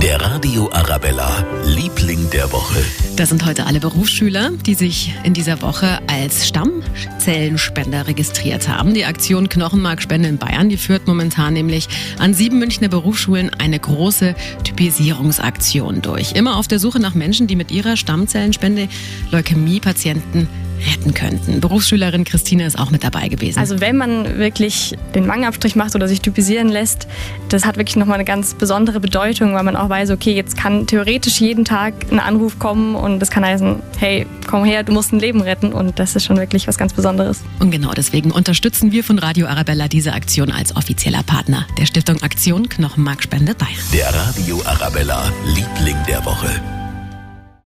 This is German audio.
Der Radio Arabella, Liebling der Woche. Das sind heute alle Berufsschüler, die sich in dieser Woche als Stammzellenspender registriert haben. Die Aktion Knochenmarkspende in Bayern, die führt momentan nämlich an sieben Münchner Berufsschulen eine große Typisierungsaktion durch. Immer auf der Suche nach Menschen, die mit ihrer Stammzellenspende Leukämie-Patienten retten könnten. Berufsschülerin Christine ist auch mit dabei gewesen. Also wenn man wirklich den Wangenabstrich macht oder sich typisieren lässt, das hat wirklich nochmal eine ganz besondere Bedeutung, weil man auch weiß, okay, jetzt kann theoretisch jeden Tag ein Anruf kommen und das kann heißen, hey, komm her, du musst ein Leben retten und das ist schon wirklich was ganz Besonderes. Und genau deswegen unterstützen wir von Radio Arabella diese Aktion als offizieller Partner der Stiftung Aktion Knochenmarkspende Bayern. Der Radio Arabella, Liebling der Woche.